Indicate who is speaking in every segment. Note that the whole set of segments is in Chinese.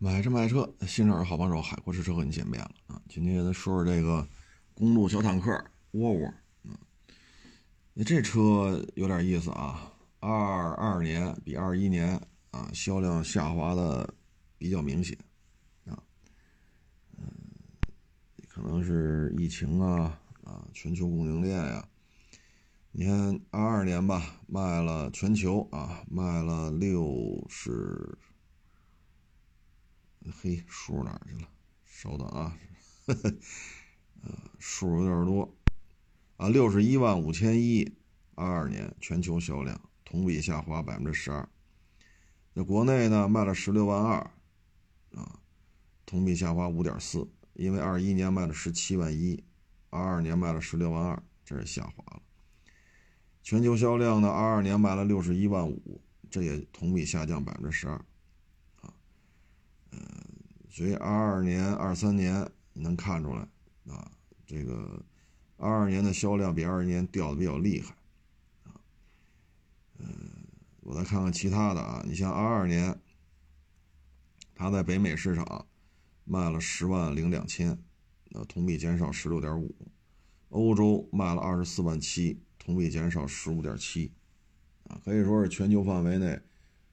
Speaker 1: 买车卖车，新车好帮手，海阔试车和你见面了啊！今天咱说说这个公路小坦克沃尔沃，啊，这车有点意思啊。二二年比二一年啊销量下滑的比较明显啊，嗯，可能是疫情啊啊，全球供应链呀。你看二二年吧，卖了全球啊卖了六十。嘿，数哪去了？稍等啊，呃，数有点多啊，六十一万五千一，二二年全球销量同比下滑百分之十二。在国内呢，卖了十六万二，啊，同比下滑五点四。因为二一年卖了十七万一，二二年卖了十六万二，这是下滑了。全球销量呢，二二年卖了六十一万五，这也同比下降百分之十二。嗯，所以二二年、二三年能看出来啊，这个二二年的销量比二一年掉的比较厉害啊。嗯，我再看看其他的啊，你像二二年，它在北美市场卖了十万零两千，呃，同比减少十六点五；欧洲卖了二十四万七，同比减少十五点七，啊，可以说是全球范围内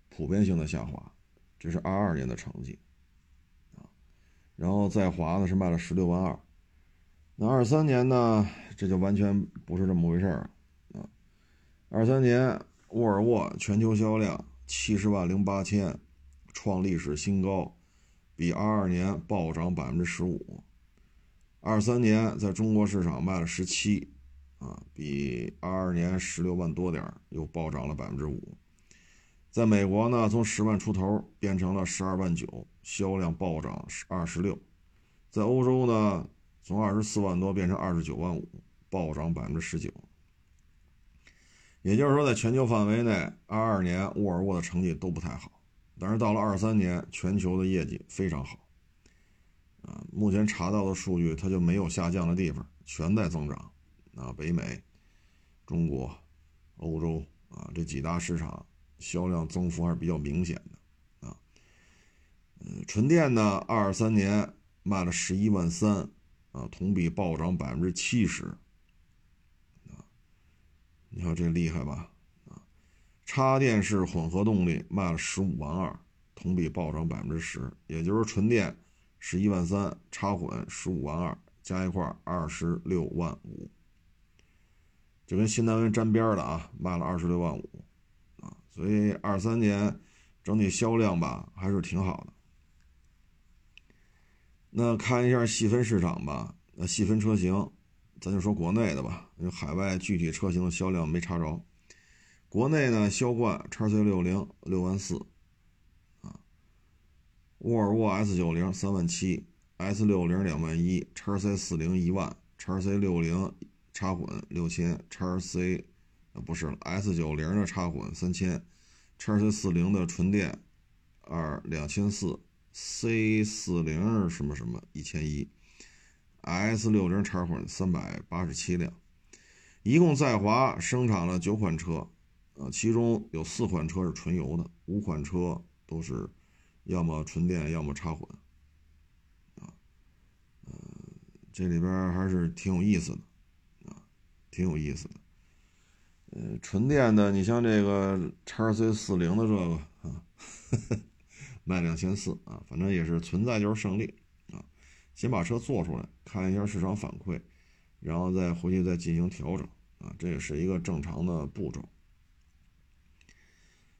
Speaker 1: 普遍性的下滑。这是二二年的成绩。然后在华呢是卖了十六万二，那二三年呢这就完全不是这么回事儿啊！二三年沃尔沃全球销量七十万零八千，创历史新高，比二二年暴涨百分之十五。二三年在中国市场卖了十七，啊，比二二年十六万多点又暴涨了百分之五。在美国呢，从十万出头变成了十二万九，销量暴涨二十六。在欧洲呢，从二十四万多变成二十九万五，暴涨百分之十九。也就是说，在全球范围内，二二年沃尔沃的成绩都不太好，但是到了二三年，全球的业绩非常好。啊，目前查到的数据，它就没有下降的地方，全在增长。啊，北美、中国、欧洲啊这几大市场。销量增幅还是比较明显的，啊，嗯，纯电呢，二三年卖了十一万三，啊，同比暴涨百分之七十，啊，你看这厉害吧，啊，插电式混合动力卖了十五万二，同比暴涨百分之十，也就是纯电十一万三，插混十五万二，加一块二十六万五，就跟新能源沾边的啊，卖了二十六万五。所以二三年整体销量吧还是挺好的。那看一下细分市场吧，那细分车型，咱就说国内的吧，因为海外具体车型的销量没查着。国内呢，销冠叉 C 六零六万四，啊，沃尔沃 S 九零三万七，S 六零两万一，叉 C 四零一万，叉 C 六零插混六千，叉 C。不是了，S 九零的插混三千，叉 C 四零的纯电二两千四，C 四零什么什么一千一，S 六零插混三百八十七辆，一共在华生产了九款车，呃，其中有四款车是纯油的，五款车都是要么纯电要么插混，啊，呃，这里边还是挺有意思的，啊，挺有意思的。呃，纯电的，你像这个叉 C 四零的这个啊，卖两千四啊，反正也是存在就是胜利啊。先把车做出来，看一下市场反馈，然后再回去再进行调整啊，这也是一个正常的步骤。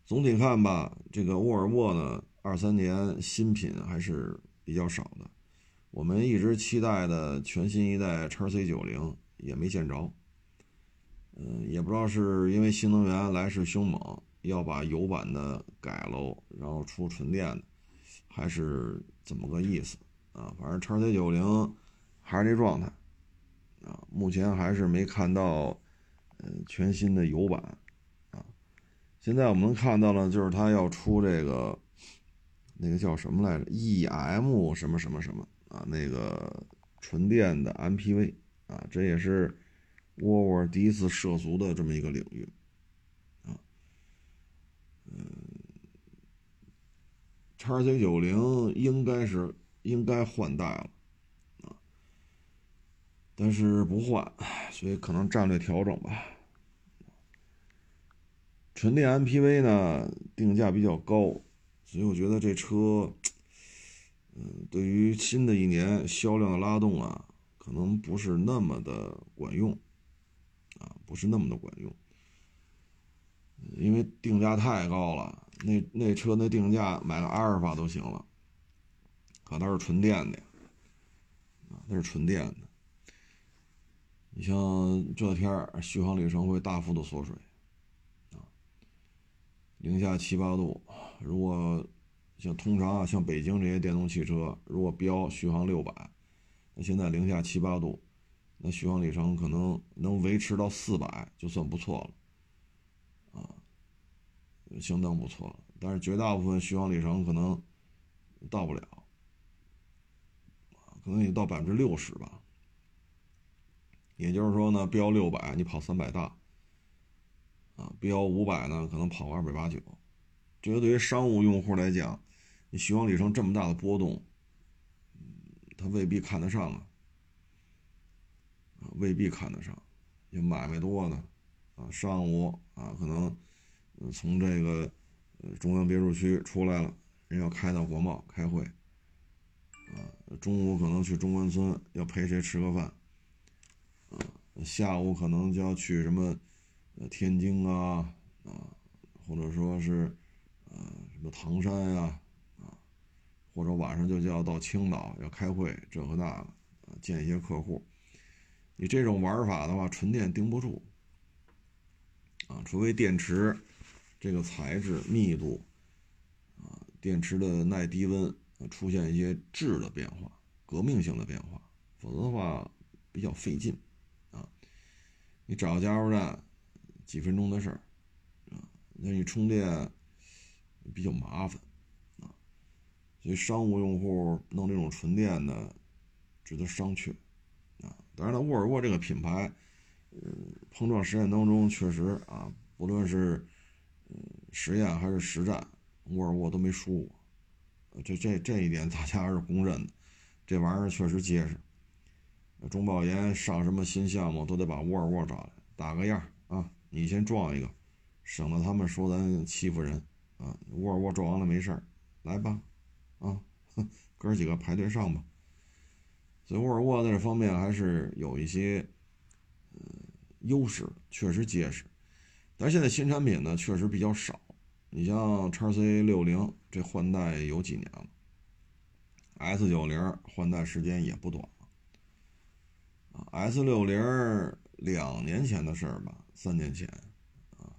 Speaker 1: 总体看吧，这个沃尔沃呢，二三年新品还是比较少的，我们一直期待的全新一代叉 C 九零也没见着。嗯，也不知道是因为新能源来势凶猛，要把油版的改喽，然后出纯电的，还是怎么个意思啊？反正叉 C 九零还是这状态啊，目前还是没看到嗯全新的油版啊。现在我们看到呢，就是它要出这个那个叫什么来着？EM 什么什么什么啊？那个纯电的 MPV 啊，这也是。沃尔沃第一次涉足的这么一个领域，啊，嗯，叉 C 九零应该是应该换代了啊，但是不换，所以可能战略调整吧。纯电 MPV 呢，定价比较高，所以我觉得这车，嗯，对于新的一年销量的拉动啊，可能不是那么的管用，啊，不是那么的管用，因为定价太高了。那那车那定价买个阿尔法都行了，可它是纯电的，啊，那是纯电的。你像这天儿续航里程会大幅度缩水，啊，零下七八度，如果像通常啊，像北京这些电动汽车，如果标续航六百，那现在零下七八度，那续航里程可能能维持到四百就算不错了。啊相当不错了，但是绝大部分续航里程可能到不了，可能也到百分之六十吧。也就是说呢，标六百你跑三百大，啊，标五百呢可能跑个二百八九。这个对于商务用户来讲，你续航里程这么大的波动，他未必看得上啊，未必看得上。有买卖多的，啊，上午啊可能。从这个中央别墅区出来了，人要开到国贸开会，啊，中午可能去中关村要陪谁吃个饭，啊，下午可能就要去什么天津啊，啊，或者说是呃什么唐山呀，啊，或者晚上就就要到青岛要开会，这和那个，见一些客户，你这种玩法的话，纯电顶不住，啊，除非电池。这个材质密度啊，电池的耐低温出现一些质的变化，革命性的变化，否则的话比较费劲啊。你找个加油站，几分钟的事儿啊，那你充电比较麻烦啊。所以商务用户弄这种纯电的，值得商榷。当然了，沃尔沃这个品牌，嗯，碰撞实验当中确实啊，不论是嗯，实验还是实战，沃尔沃都没输过，这这这一点大家是公认的，这玩意儿确实结实。中保研上什么新项目都得把沃尔沃找来打个样啊，你先撞一个，省得他们说咱欺负人啊。沃尔沃撞完了没事儿，来吧，啊，哥几个排队上吧。所以沃尔沃在这方面还是有一些嗯优势，确实结实。但是现在新产品呢，确实比较少。你像叉 C 六零这换代有几年了，S 九零换代时间也不短了。，S 六零两年前的事儿吧，三年前，啊，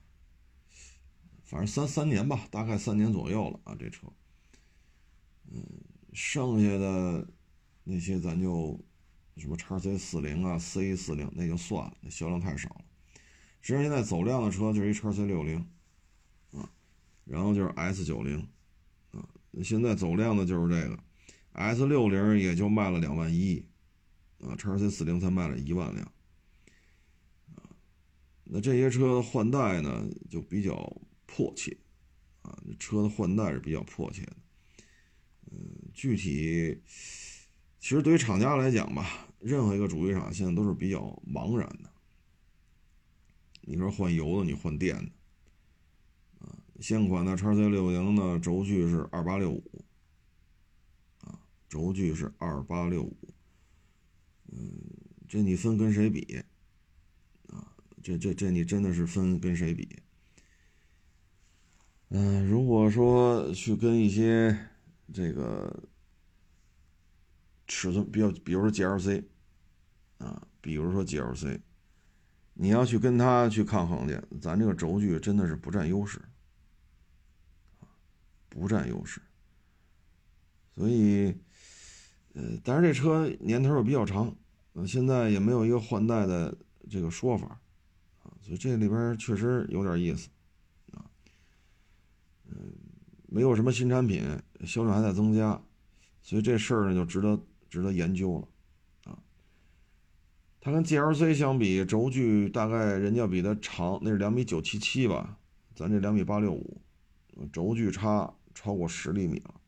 Speaker 1: 反正三三年吧，大概三年左右了啊，这车。嗯，剩下的那些咱就什么叉 C 四零啊、C 四零那就算了，那销量太少了。实际上，现在走量的车就是一叉 C 六零，啊，然后就是 S 九零，啊，现在走量的就是这个，S 六零也就卖了两万一，啊，叉 C 四零才卖了一万辆，啊，那这些车换代呢就比较迫切，啊，车的换代是比较迫切的，嗯，具体其实对于厂家来讲吧，任何一个主机厂现在都是比较茫然的。你说换油的，你换电的，啊，现款的叉 C 六零呢，轴距是二八六五，啊，轴距是二八六五，嗯，这你分跟谁比？啊，这这这你真的是分跟谁比？嗯，如果说去跟一些这个尺寸比较，比如说 GLC，啊，比如说 GLC。你要去跟它去抗衡去，咱这个轴距真的是不占优势，不占优势。所以，呃，但是这车年头又比较长，呃，现在也没有一个换代的这个说法，啊，所以这里边确实有点意思，啊，嗯，没有什么新产品，销量还在增加，所以这事儿呢就值得值得研究了。啊它跟 GLC 相比，轴距大概人家比它长，那是两米九七七吧，咱这两米八六五，轴距差超过十厘米了。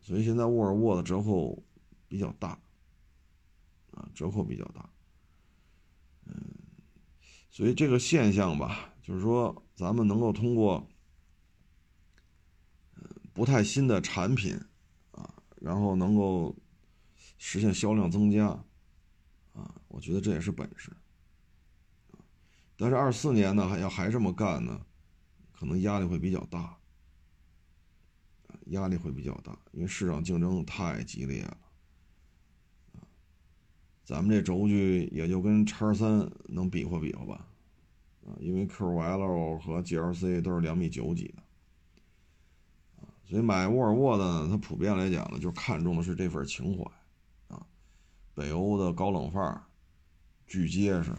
Speaker 1: 所以现在沃尔沃的折扣比较大，啊，折扣比较大，嗯，所以这个现象吧，就是说咱们能够通过，不太新的产品，然后能够实现销量增加，啊，我觉得这也是本事，但是二四年呢，还要还这么干呢，可能压力会比较大。压力会比较大，因为市场竞争太激烈了，咱们这轴距也就跟叉三能比划比划吧，啊，因为 QL 和 GLC 都是两米九几的，所以买沃尔沃的，它普遍来讲呢，就看重的是这份情怀，啊，北欧的高冷范儿，巨结实，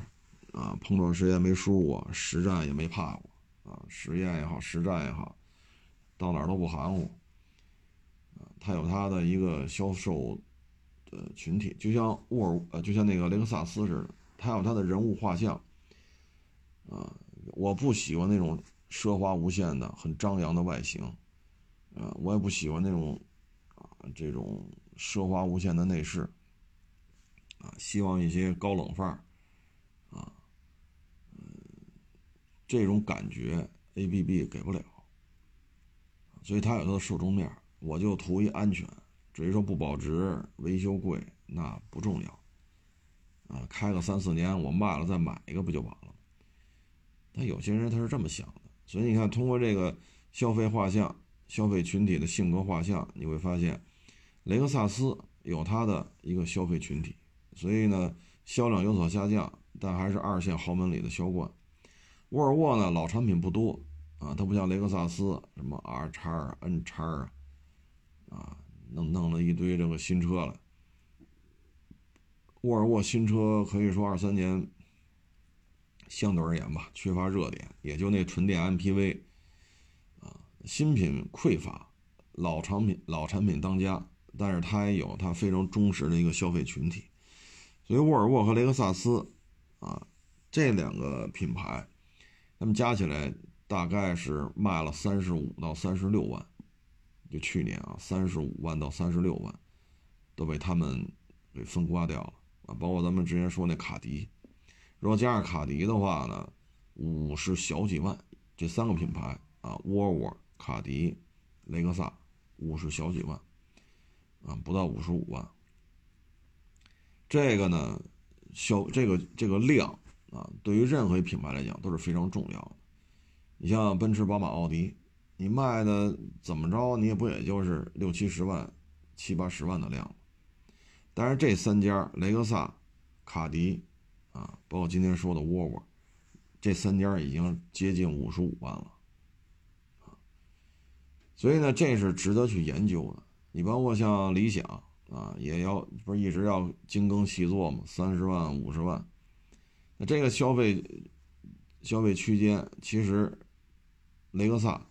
Speaker 1: 啊，碰撞实验没输过，实战也没怕过，啊，实验也好，实战也好，到哪儿都不含糊。啊它有它的一个销售的群体，就像沃尔呃，就像那个雷克萨斯似的，它有它的人物画像。啊，我不喜欢那种奢华无限的、很张扬的外形，啊，我也不喜欢那种啊这种奢华无限的内饰，啊，希望一些高冷范儿，啊，嗯，这种感觉 A B B 给不了，所以它有它的受众面。我就图一安全，至于说不保值、维修贵，那不重要。啊，开个三四年，我卖了再买一个不就完了？但有些人他是这么想的，所以你看，通过这个消费画像、消费群体的性格画像，你会发现，雷克萨斯有它的一个消费群体，所以呢，销量有所下降，但还是二线豪门里的销冠。沃尔沃呢，老产品不多啊，它不像雷克萨斯什么 R 叉啊、N 叉啊。啊，弄弄了一堆这个新车了。沃尔沃新车可以说二三年相对而言吧，缺乏热点，也就那纯电 MPV，新品匮乏，老产品老产品当家，但是它也有它非常忠实的一个消费群体，所以沃尔沃和雷克萨斯啊这两个品牌，他们加起来大概是卖了三十五到三十六万。就去年啊，三十五万到三十六万，都被他们给分刮掉了啊！包括咱们之前说那卡迪，如果加上卡迪的话呢，五十小几万，这三个品牌啊，沃尔沃、卡迪、雷克萨，五十小几万，啊，不到五十五万。这个呢，销这个这个量啊，对于任何一品牌来讲都是非常重要的。你像奔驰、宝马、奥迪。你卖的怎么着，你也不也就是六七十万、七八十万的量但是这三家雷克萨、卡迪，啊，包括今天说的沃尔沃，这三家已经接近五十五万了，所以呢，这是值得去研究的。你包括像理想啊，也要不是一直要精耕细作嘛，三十万、五十万，那这个消费消费区间，其实雷克萨。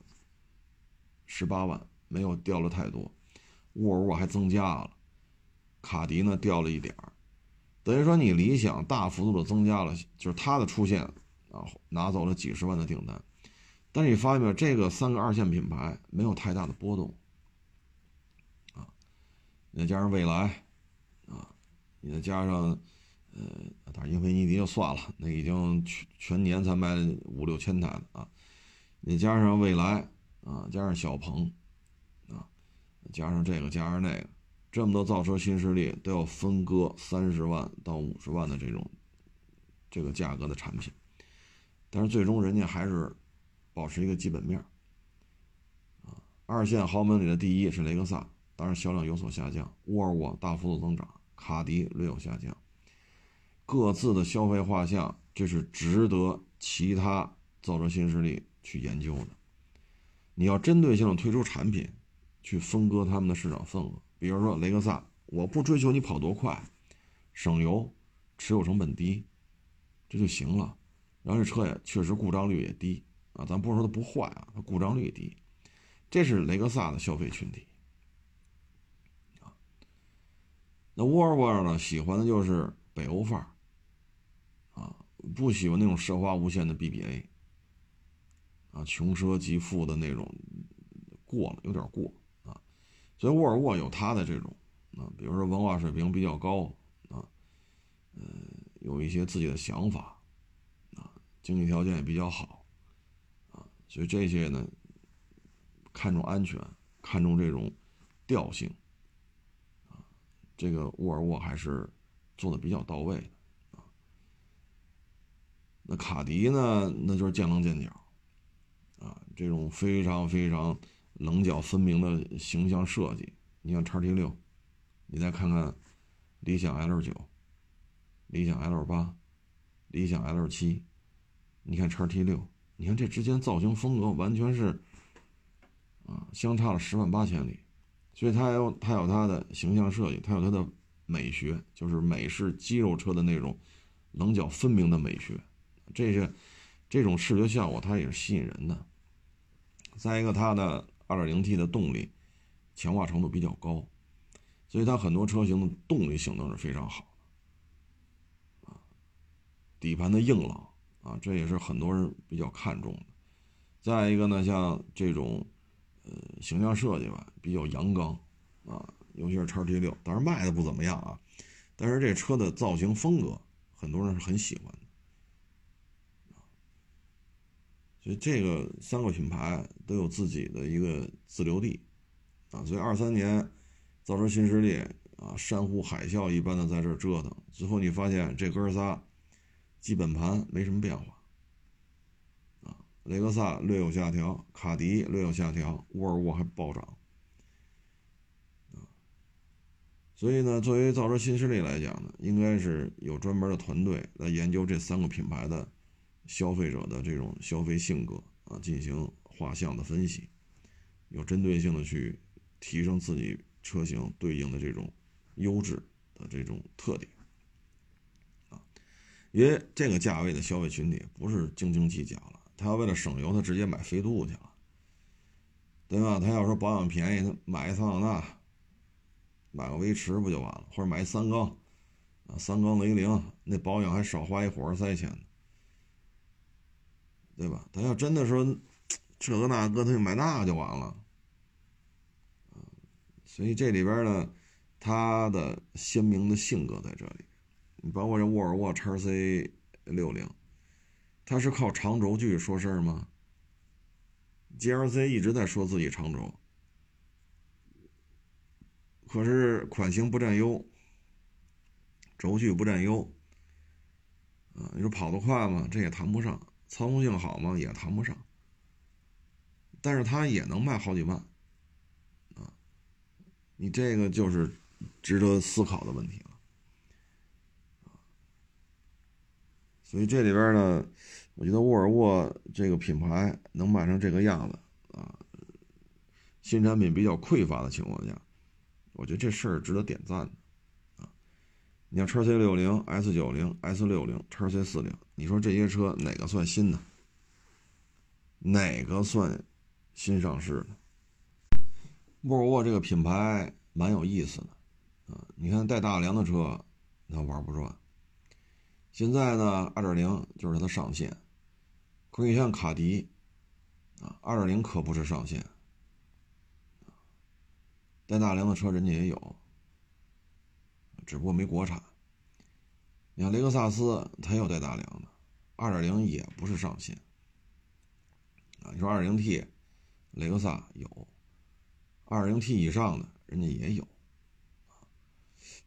Speaker 1: 十八万没有掉了太多，沃尔沃还增加了，卡迪呢掉了一点儿，等于说你理想大幅度的增加了，就是它的出现啊拿走了几十万的订单，但是你发现没有，这个三个二线品牌没有太大的波动，啊，再加上蔚来，啊，你再加上呃，当然英菲尼迪就算了，那已经全全年才卖五六千台了啊，你加上蔚来。啊，加上小鹏，啊，加上这个，加上那个，这么多造车新势力都要分割三十万到五十万的这种这个价格的产品，但是最终人家还是保持一个基本面啊。二线豪门里的第一是雷克萨，当然销量有所下降；沃尔沃大幅度增长，卡迪略有下降。各自的消费画像，这是值得其他造车新势力去研究的。你要针对性的推出产品，去分割他们的市场份额。比如说雷克萨，我不追求你跑多快，省油，持有成本低，这就行了。然后这车也确实故障率也低啊，咱不是说它不坏啊，它故障率低，这是雷克萨的消费群体啊。那沃尔沃呢，喜欢的就是北欧范儿啊，不喜欢那种奢华无限的 BBA。啊，穷奢极富的那种过了，有点过啊。所以沃尔沃有它的这种啊，比如说文化水平比较高啊，呃，有一些自己的想法啊，经济条件也比较好，所以这些呢，看重安全，看重这种调性啊，这个沃尔沃还是做的比较到位的啊。那卡迪呢，那就是见棱见角啊，这种非常非常。棱角分明的形象设计，你像叉 T 六，你再看看理想 L 九、理想 L 八、理想 L 七，你看叉 T 六，你看这之间造型风格完全是啊，相差了十万八千里。所以它有它有它的形象设计，它有它的美学，就是美式肌肉车的那种棱角分明的美学，这些这种视觉效果它也是吸引人的。再一个，它的 2.0T 的动力强化程度比较高，所以它很多车型的动力性能是非常好的，啊，底盘的硬朗啊，这也是很多人比较看重的。再一个呢，像这种呃形象设计吧，比较阳刚啊，尤其是叉 T 六，当然卖的不怎么样啊，但是这车的造型风格很多人是很喜欢的。所以这个三个品牌都有自己的一个自留地，啊，所以二三年造车新势力啊，山呼海啸一般的在这折腾，最后你发现这哥仨基本盘没什么变化，啊，雷克萨略有下调，卡迪略有下调，沃尔沃还暴涨，啊，所以呢，作为造车新势力来讲呢，应该是有专门的团队来研究这三个品牌的。消费者的这种消费性格啊，进行画像的分析，有针对性的去提升自己车型对应的这种优质的这种特点，因为这个价位的消费群体不是斤斤计较了，他要为了省油，他直接买飞度去了，对吧？他要说保养便宜，他买一桑塔纳，买个威驰不就完了？或者买三缸啊，三缸雷凌，那保养还少花一火花塞钱呢。对吧？他要真的说 这个那个，他就买那个就完了。所以这里边呢，他的鲜明的性格在这里。你包括这沃尔沃 x C 六零，它是靠长轴距说事儿吗？GLC 一直在说自己长轴，可是款型不占优，轴距不占优。啊，你说跑得快吗？这也谈不上。操控性好吗？也谈不上，但是它也能卖好几万，啊，你这个就是值得思考的问题所以这里边呢，我觉得沃尔沃这个品牌能卖成这个样子啊，新产品比较匮乏的情况下，我觉得这事儿值得点赞啊，你像叉 C 六零、S 九零、S 六零、叉 C 四零。你说这些车哪个算新的？哪个算新上市的？沃尔沃这个品牌蛮有意思的啊！你看带大梁的车，它玩不转。现在呢，二点零就是它的上限。可以像卡迪啊，二点零可不是上限。带大梁的车人家也有，只不过没国产。你看雷克萨斯，它有带大梁的，二点零也不是上限啊。你说二点零 T，雷克萨有，二点零 T 以上的人家也有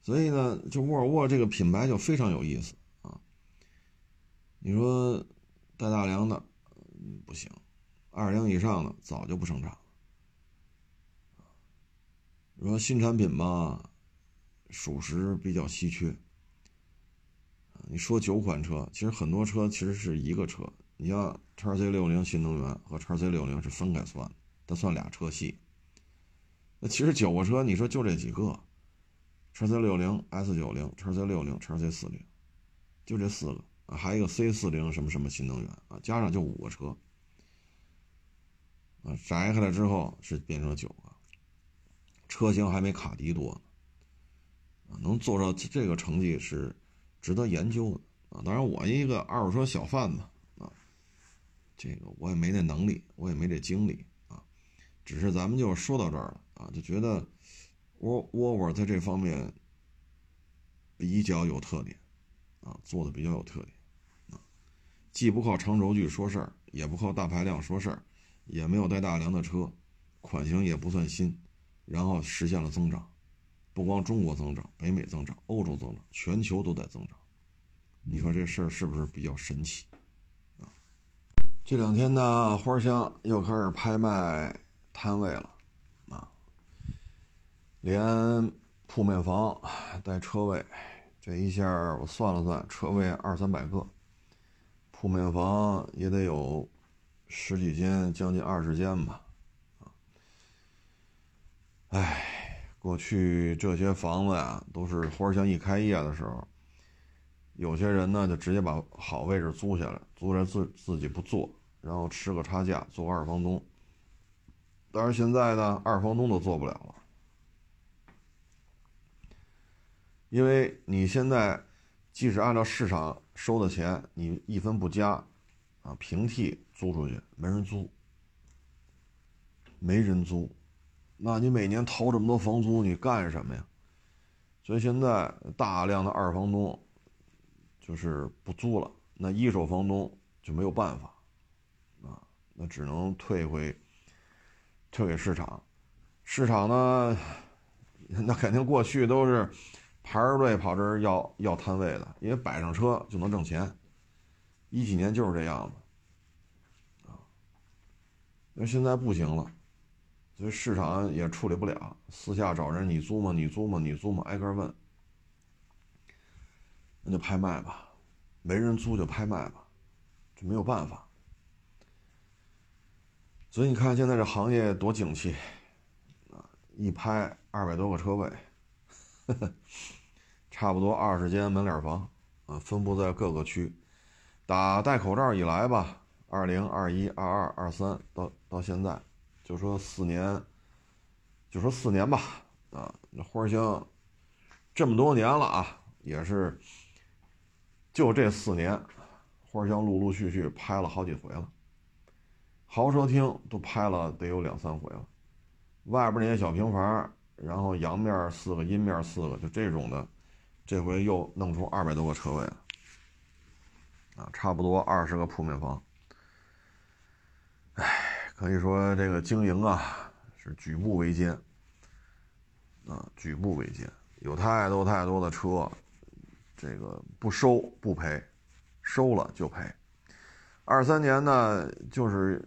Speaker 1: 所以呢，就沃尔沃这个品牌就非常有意思。你说带大梁的不行，二零以上的早就不生产了。你说新产品吧，属实比较稀缺。你说九款车，其实很多车其实是一个车。你像叉 C 六零新能源和叉 C 六零是分开算的，它算俩车系。那其实九个车，你说就这几个，叉 C 六零、S 九零、叉 C 六零、叉 C 四零，就这四个，还有一个 C 四零什么什么新能源啊，加上就五个车啊，摘开来之后是变成九个，车型还没卡迪多呢啊，能做到这个成绩是。值得研究的啊！当然，我一个二手车小贩子啊，这个我也没那能力，我也没这精力啊。只是咱们就说到这儿了啊。就觉得沃沃沃在这方面比较有特点啊，做的比较有特点，既不靠长轴距说事儿，也不靠大排量说事儿，也没有带大梁的车，款型也不算新，然后实现了增长，不光中国增长，北美增长，欧洲增长，全球都在增长。你说这事儿是不是比较神奇啊？这两天呢，花香又开始拍卖摊位了啊，连铺面房带车位，这一下我算了算，车位二三百个，铺面房也得有十几间，将近二十间吧。啊，哎，过去这些房子呀，都是花乡一开业的时候。有些人呢，就直接把好位置租下来，租着自自己不做，然后吃个差价做二房东。但是现在呢，二房东都做不了了，因为你现在即使按照市场收的钱，你一分不加，啊，平替租出去没人租，没人租，那你每年掏这么多房租，你干什么呀？所以现在大量的二房东。就是不租了，那一手房东就没有办法，啊，那只能退回，退给市场。市场呢，那肯定过去都是排着队跑这儿要要摊位的，因为摆上车就能挣钱。一几年就是这样子，啊，那现在不行了，所以市场也处理不了，私下找人，你租吗？你租吗？你租吗？挨个问。那就拍卖吧，没人租就拍卖吧，就没有办法。所以你看现在这行业多景气，啊，一拍二百多个车位，差不多二十间门脸房，啊，分布在各个区。打戴口罩以来吧，二零二一、二二、二三到到现在，就说四年，就说四年吧，啊，那花香这么多年了啊，也是。就这四年，花香陆陆续续拍了好几回了，豪车厅都拍了得有两三回了，外边那些小平房，然后阳面四个，阴面四个，就这种的，这回又弄出二百多个车位了，啊，差不多二十个铺面房，哎，可以说这个经营啊是举步维艰，啊，举步维艰，有太多太多的车。这个不收不赔，收了就赔。二三年呢，就是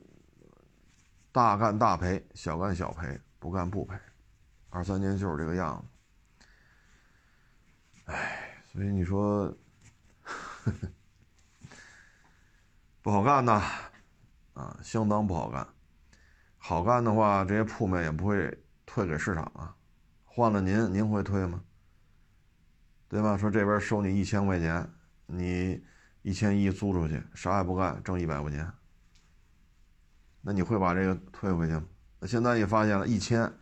Speaker 1: 大干大赔，小干小赔，不干不赔。二三年就是这个样子。哎，所以你说 不好干呐，啊，相当不好干。好干的话，这些铺面也不会退给市场啊。换了您，您会退吗？对吧？说这边收你一千块钱，你一千一租出去，啥也不干，挣一百块钱，那你会把这个退回去吗？那现在你发现了，一千，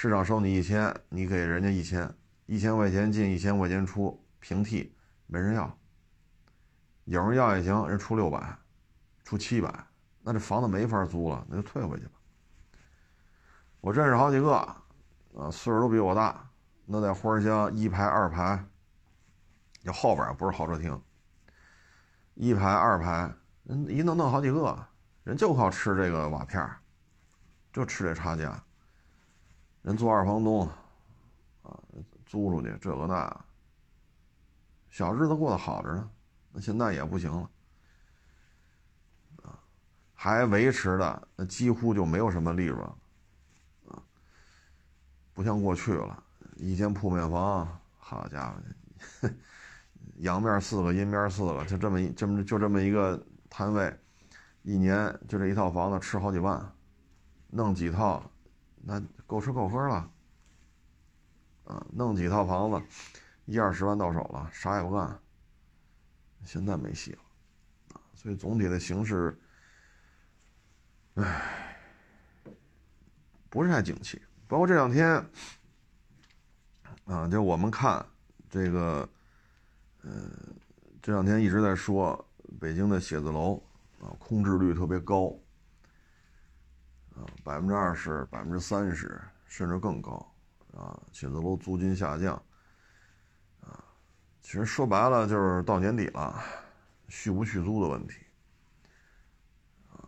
Speaker 1: 市场收你一千，你给人家一千，一千块钱进，一千块钱出，平替，没人要。有人要也行，人出六百，出七百，那这房子没法租了，那就退回去吧。我认识好几个，啊，岁数都比我大，那在花乡一排、二排。就后边不是豪车厅，一排二排，人一弄弄好几个，人就靠吃这个瓦片就吃这差价。人做二房东，啊，租出去这个那，小日子过得好着呢。那现在也不行了，啊，还维持的那几乎就没有什么利润，啊，不像过去了，一间铺面房，好家伙！阳面四个，阴面四个，就这么一这么就这么一个摊位，一年就这一套房子吃好几万，弄几套，那够吃够喝了。啊，弄几套房子，一二十万到手了，啥也不干。现在没戏了，啊，所以总体的形势，唉，不是太景气。包括这两天，啊，就我们看这个。嗯，这两天一直在说北京的写字楼啊，空置率特别高啊，百分之二十、百分之三十，甚至更高啊。写字楼租金下降啊，其实说白了就是到年底了，续不续租的问题啊。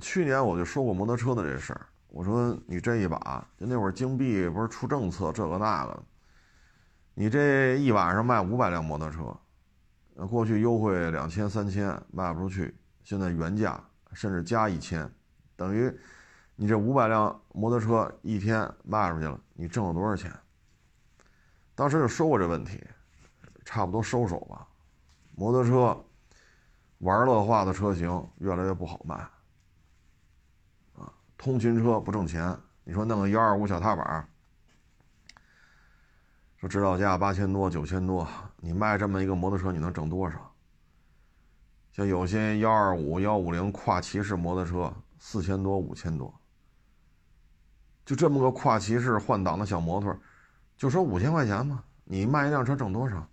Speaker 1: 去年我就说过摩托车的这事儿，我说你这一把，就那会儿京 B 不是出政策这个那个，你这一晚上卖五百辆摩托车，过去优惠两千三千卖不出去，现在原价甚至加一千，等于。你这五百辆摩托车一天卖出去了，你挣了多少钱？当时就说过这问题，差不多收手吧。摩托车玩乐化的车型越来越不好卖，啊，通勤车不挣钱。你说弄个幺二五小踏板，说指导价八千多九千多，你卖这么一个摩托车，你能挣多少？像有些幺二五幺五零跨骑式摩托车，四千多五千多。就这么个跨骑式换挡的小摩托，就说五千块钱嘛，你卖一辆车挣多少？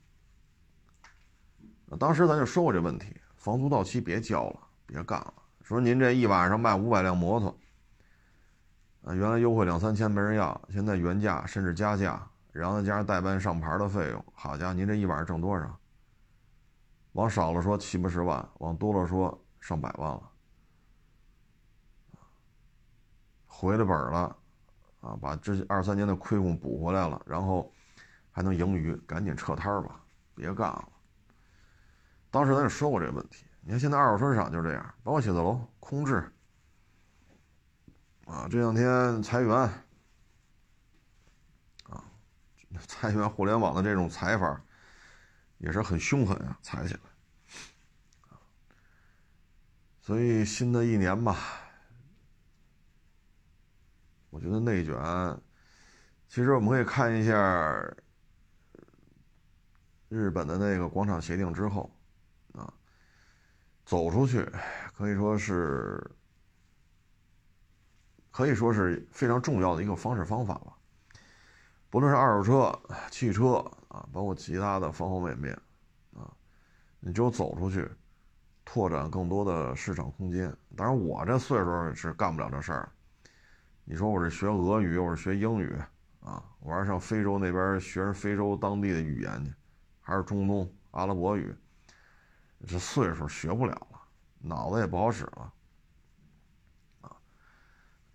Speaker 1: 当时咱就说过这问题，房租到期别交了，别干了。说您这一晚上卖五百辆摩托，啊，原来优惠两三千没人要，现在原价甚至加价，然后再加上代办上牌的费用，好家伙，您这一晚上挣多少？往少了说七八十万，往多了说上百万了，回了本了。啊，把这二三年的亏空补回来了，然后还能盈余，赶紧撤摊吧，别干了。当时咱也说过这个问题。你看现在二手市场就这样，包括写字楼空置。啊，这两天裁员，啊，裁员互联网的这种裁法也是很凶狠啊，裁起来。所以新的一年吧。我觉得内卷，其实我们可以看一下日本的那个广场协定之后，啊，走出去可以说是可以说是非常重要的一个方式方法吧。不论是二手车、汽车啊，包括其他的方方面面，啊，你只有走出去，拓展更多的市场空间。当然，我这岁数是干不了这事儿。你说我是学俄语，我是学英语，啊，我还是上非洲那边学非洲当地的语言去，还是中东阿拉伯语？这岁数学不了了，脑子也不好使了，啊，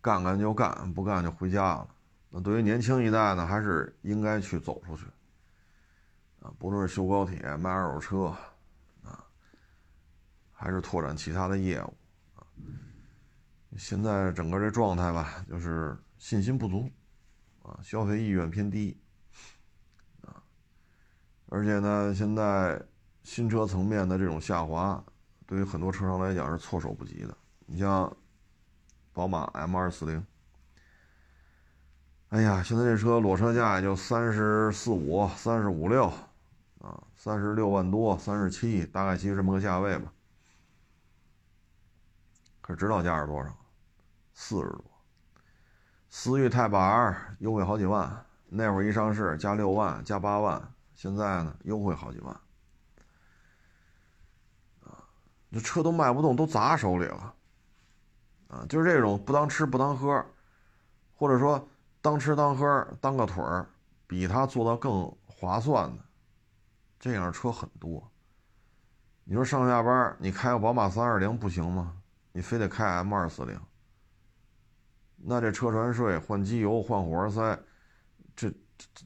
Speaker 1: 干干就干，不干就回家了。那对于年轻一代呢，还是应该去走出去，啊，不论是修高铁、卖二手车，啊，还是拓展其他的业务。现在整个这状态吧，就是信心不足，啊，消费意愿偏低，啊，而且呢，现在新车层面的这种下滑，对于很多车商来讲是措手不及的。你像宝马 M 二四零，哎呀，现在这车裸车价也就三十四五、三十五六，啊，三十六万多、三十七，大概其实这么个价位吧。可指导价是多少？四十多，思域 Type R 优惠好几万，那会儿一上市加六万加八万，现在呢优惠好几万，啊，这车都卖不动，都砸手里了，啊，就是这种不当吃不当喝，或者说当吃当喝当个腿儿，比他做到更划算的，这样车很多。你说上下班你开个宝马三二零不行吗？你非得开 M 二四零？那这车船税、换机油、换火花塞，这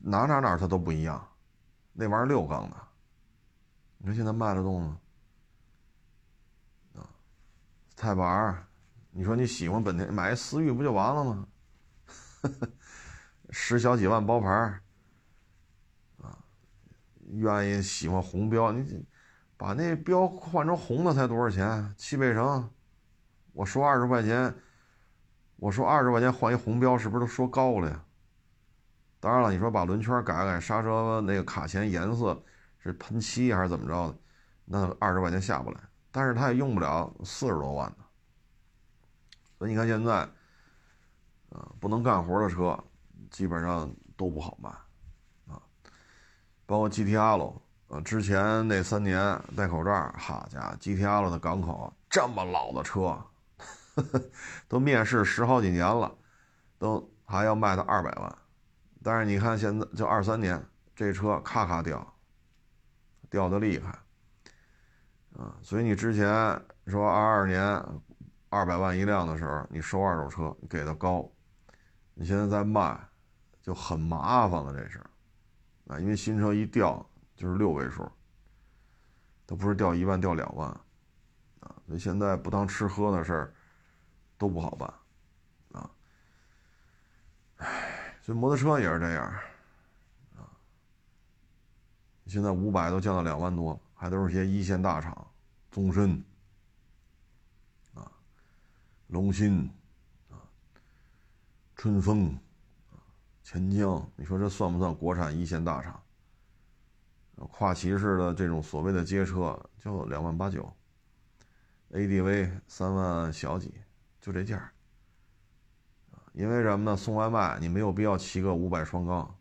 Speaker 1: 哪哪哪它都不一样。那玩意儿六缸的，你说现在卖得动吗？啊，太板你说你喜欢本田，买思域不就完了吗？十小几万包牌儿啊，愿意喜欢红标，你把那标换成红的才多少钱？汽配城，我说二十块钱。我说二十块钱换一红标，是不是都说高了呀？当然了，你说把轮圈改改，刹车那个卡钳颜色是喷漆还是怎么着的，那二十块钱下不来。但是它也用不了四十多万呢。所以你看现在，啊，不能干活的车基本上都不好卖，啊，包括 GTL，呃，之前那三年戴口罩，好家伙，GTL 的港口这么老的车。都面试十好几年了，都还要卖到二百万。但是你看现在就二三年，这车咔咔掉，掉的厉害，啊，所以你之前说二二年二百万一辆的时候，你收二手车给的高，你现在再卖就很麻烦了，这是，啊，因为新车一掉就是六位数，都不是掉一万掉两万，啊，所以现在不当吃喝的事儿都不好办，啊，唉。所以摩托车也是这样，啊，现在五百都降到两万多，还都是些一线大厂，宗申，啊，龙鑫，啊，春风，啊，钱江，你说这算不算国产一线大厂？跨骑式的这种所谓的街车就两万八九，ADV 三万小几，就这价。因为什么呢？送外卖你没有必要骑个五百双杠，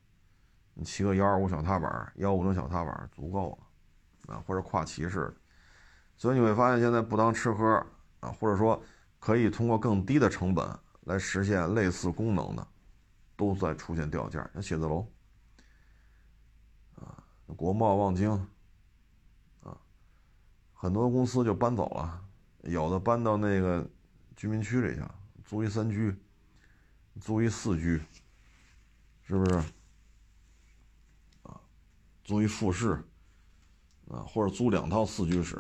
Speaker 1: 你骑个幺二五小踏板、幺五零小踏板足够了，啊，或者跨骑式。所以你会发现，现在不当吃喝啊，或者说可以通过更低的成本来实现类似功能的，都在出现掉价。像写字楼，啊，国贸、望京，啊，很多公司就搬走了，有的搬到那个居民区里去，租一三居。租一四居，是不是？啊，租一复式，啊，或者租两套四居室，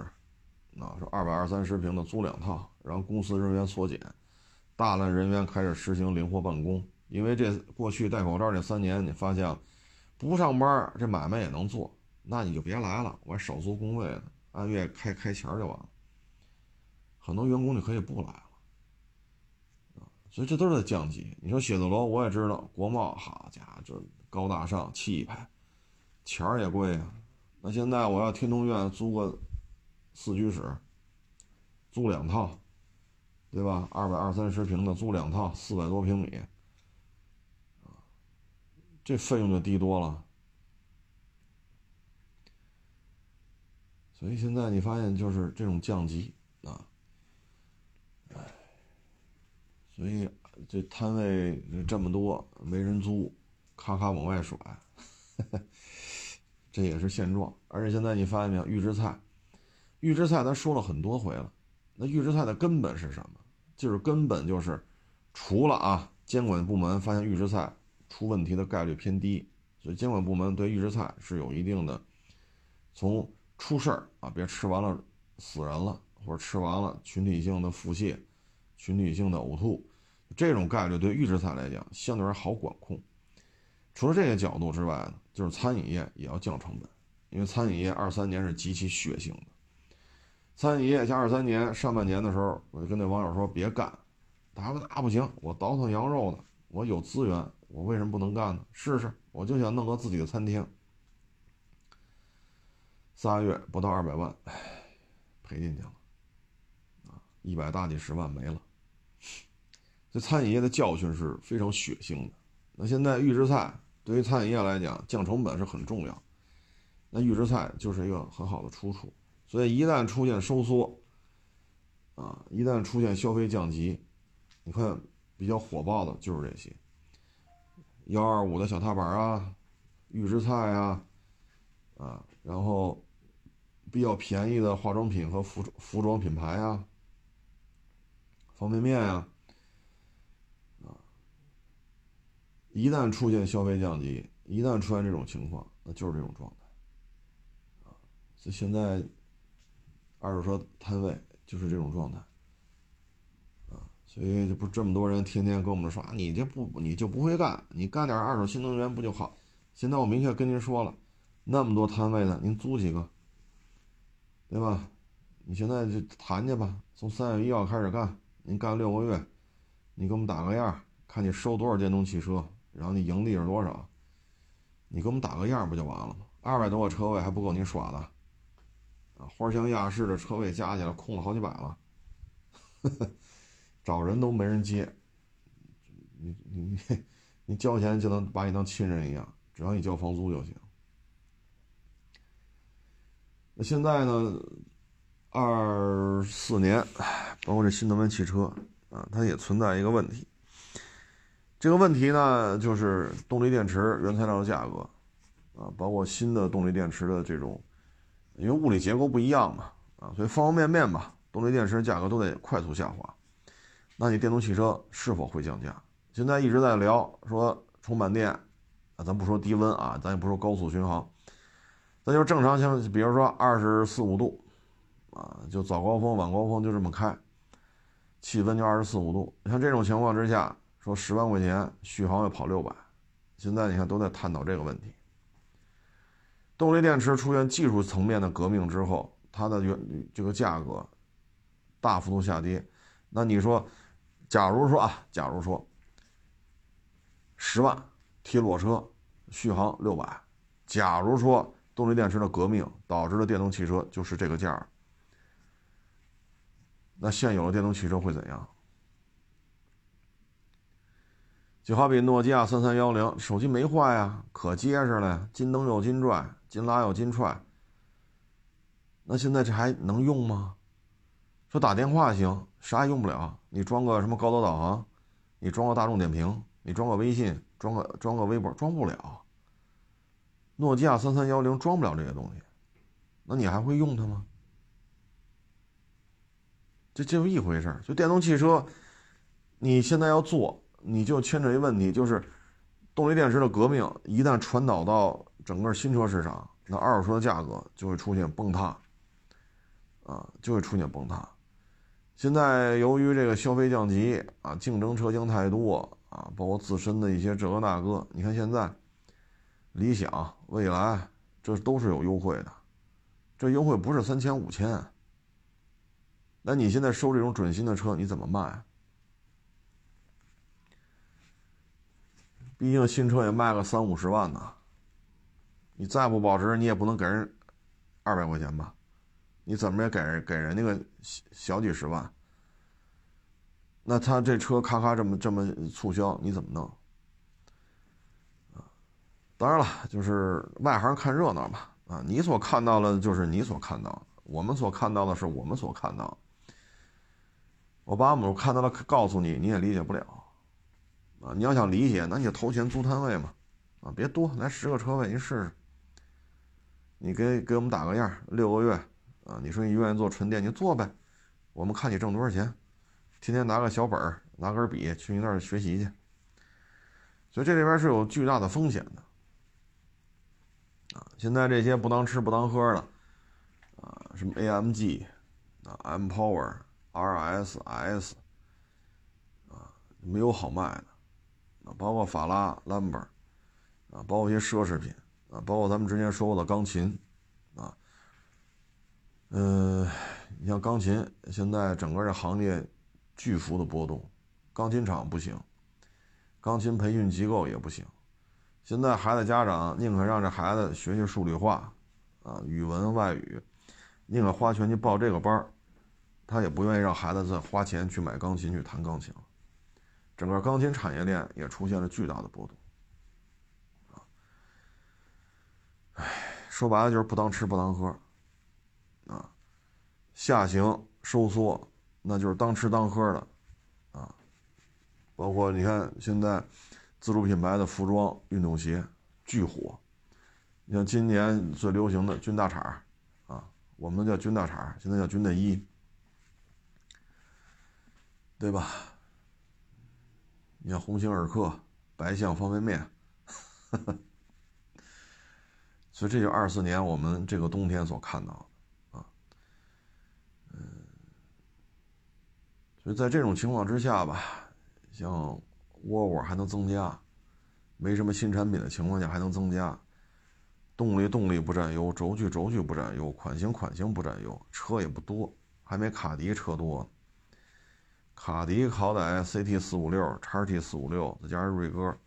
Speaker 1: 啊，说二百二三十平的租两套，然后公司人员缩减，大量人员开始实行灵活办公。因为这过去戴口罩这三年，你发现不上班这买卖也能做，那你就别来了，我还少租工位呢，按月开开钱就完了。很多员工就可以不来了。所以这都是在降级。你说写字楼，我也知道，国贸好家伙，就高大上、气派，钱儿也贵啊。那现在我要天通苑租个四居室，租两套，对吧？二百二三十平的租两套，四百多平米，这费用就低多了。所以现在你发现就是这种降级啊。所以这摊位这么多没人租，咔咔往外甩，这也是现状。而且现在你发现没有，预制菜，预制菜咱说了很多回了。那预制菜的根本是什么？就是根本就是，除了啊，监管部门发现预制菜出问题的概率偏低，所以监管部门对预制菜是有一定的，从出事儿啊，别吃完了死人了，或者吃完了群体性的腹泻。群体性的呕吐，这种概率对预制菜来讲相对而言好管控。除了这个角度之外呢，就是餐饮业也要降成本，因为餐饮业二三年是极其血性的。餐饮业像二三年上半年的时候，我就跟那网友说别干，他说那不行，我倒腾羊肉呢，我有资源，我为什么不能干呢？试试，我就想弄个自己的餐厅。仨月不到二百万，赔进去了，啊，一百大几十万没了。这餐饮业的教训是非常血腥的。那现在预制菜对于餐饮业来讲，降成本是很重要。那预制菜就是一个很好的出处。所以一旦出现收缩，啊，一旦出现消费降级，你看比较火爆的就是这些：幺二五的小踏板啊，预制菜啊，啊，然后比较便宜的化妆品和服服装品牌啊，方便面呀。一旦出现消费降级，一旦出现这种情况，那就是这种状态，啊，所以现在二手车摊位就是这种状态，啊，所以就不这么多人天天跟我们说啊，你这不你就不会干，你干点二手新能源不就好？现在我明确跟您说了，那么多摊位呢，您租几个，对吧？你现在就谈去吧，从三月一号开始干，您干六个月，你给我们打个样，看你收多少电动汽车。然后你盈利是多少？你给我们打个样不就完了吗？二百多个车位还不够你耍的，啊，花香亚市的车位加起来空了好几百了，找人都没人接，你你你你交钱就能把你当亲人一样，只要你交房租就行。那现在呢？二四年，包括这新能源汽车啊，它也存在一个问题。这个问题呢，就是动力电池原材料的价格，啊，包括新的动力电池的这种，因为物理结构不一样嘛，啊，所以方方面面吧，动力电池价格都得快速下滑。那你电动汽车是否会降价？现在一直在聊说充满电，啊，咱不说低温啊，咱也不说高速巡航，咱就正常像比如说二十四五度，啊，就早高峰晚高峰就这么开，气温就二十四五度。像这种情况之下。说十万块钱续航要跑六百，现在你看都在探讨这个问题。动力电池出现技术层面的革命之后，它的原这个价格大幅度下跌。那你说，假如说啊，假如说十万贴裸车续航六百，假如说动力电池的革命导致了电动汽车就是这个价那现有的电动汽车会怎样？就好比诺基亚三三幺零手机没坏啊，可结实了，金灯又金拽，金拉又金踹。那现在这还能用吗？说打电话行，啥也用不了。你装个什么高德导航，你装个大众点评，你装个微信，装个装个微博，装不了。诺基亚三三幺零装不了这些东西，那你还会用它吗？这这就一回事就电动汽车，你现在要做。你就牵扯一问题，就是动力电池的革命一旦传导到整个新车市场，那二手车的价格就会出现崩塌，啊，就会出现崩塌。现在由于这个消费降级啊，竞争车型太多啊，包括自身的一些这个那个，你看现在理想、蔚来这都是有优惠的，这优惠不是三千五千，那你现在收这种准新的车，你怎么卖？毕竟新车也卖个三五十万呢，你再不保值，你也不能给人二百块钱吧？你怎么也给人给人那个小几十万？那他这车咔咔这么这么促销，你怎么弄？当然了，就是外行看热闹嘛。啊，你所看到的，就是你所看到的；我们所看到的，是我们所看到的。我把我们看到的告诉你，你也理解不了。啊，你要想理解，那你就投钱租摊位嘛，啊，别多，来十个车位，你试试。你给给我们打个样，六个月，啊，你说你愿意做纯电，你做呗，我们看你挣多少钱，天天拿个小本儿，拿根笔去你那儿学习去。所以这里边是有巨大的风险的，啊，现在这些不当吃不当喝的，啊，什么 AMG，啊，M Power，RSS，啊，没有好卖的。啊，包括法拉、兰博，啊，包括一些奢侈品，啊，包括咱们之前说过的钢琴，啊，嗯，你像钢琴，现在整个这行业巨幅的波动，钢琴厂不行，钢琴培训机构也不行，现在孩子家长宁可让这孩子学学数理化，啊，语文、外语，宁可花钱去报这个班，他也不愿意让孩子再花钱去买钢琴去弹钢琴了。整个钢琴产业链也出现了巨大的波动，啊，哎，说白了就是不当吃不当喝，啊，下行收缩，那就是当吃当喝的，啊，包括你看现在自主品牌的服装、运动鞋巨火，你像今年最流行的军大衩，啊，我们叫军大衩，现在叫军大衣，对吧？你像鸿星尔克、白象方便面，所以这就二四年我们这个冬天所看到的啊，嗯，所以在这种情况之下吧，像沃尔沃还能增加，没什么新产品的情况下还能增加，动力动力不占优，轴距轴距不占优，款型款型不占优，车也不多，还没卡迪车多。卡迪好歹 CT 四五六、叉 T 四五六，再加上锐歌，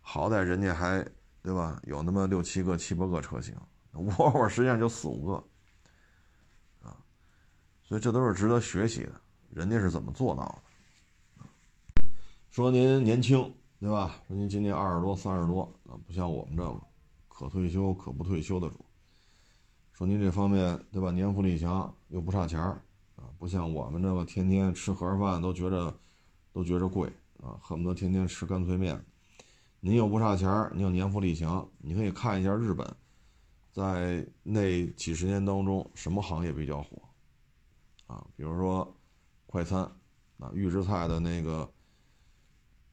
Speaker 1: 好歹人家还对吧？有那么六七个、七八个车型，沃尔沃实际上就四五个，啊，所以这都是值得学习的，人家是怎么做到的？说您年轻对吧？说您今年二十多、三十多啊，不像我们这个可退休可不退休的主。说您这方面对吧？年富力强又不差钱儿。不像我们这个天天吃盒饭都觉着，都觉着贵啊，恨不得天天吃干脆面。您又不差钱儿您又年富力强，你可以看一下日本，在那几十年当中，什么行业比较火？啊，比如说快餐，啊，预制菜的那个，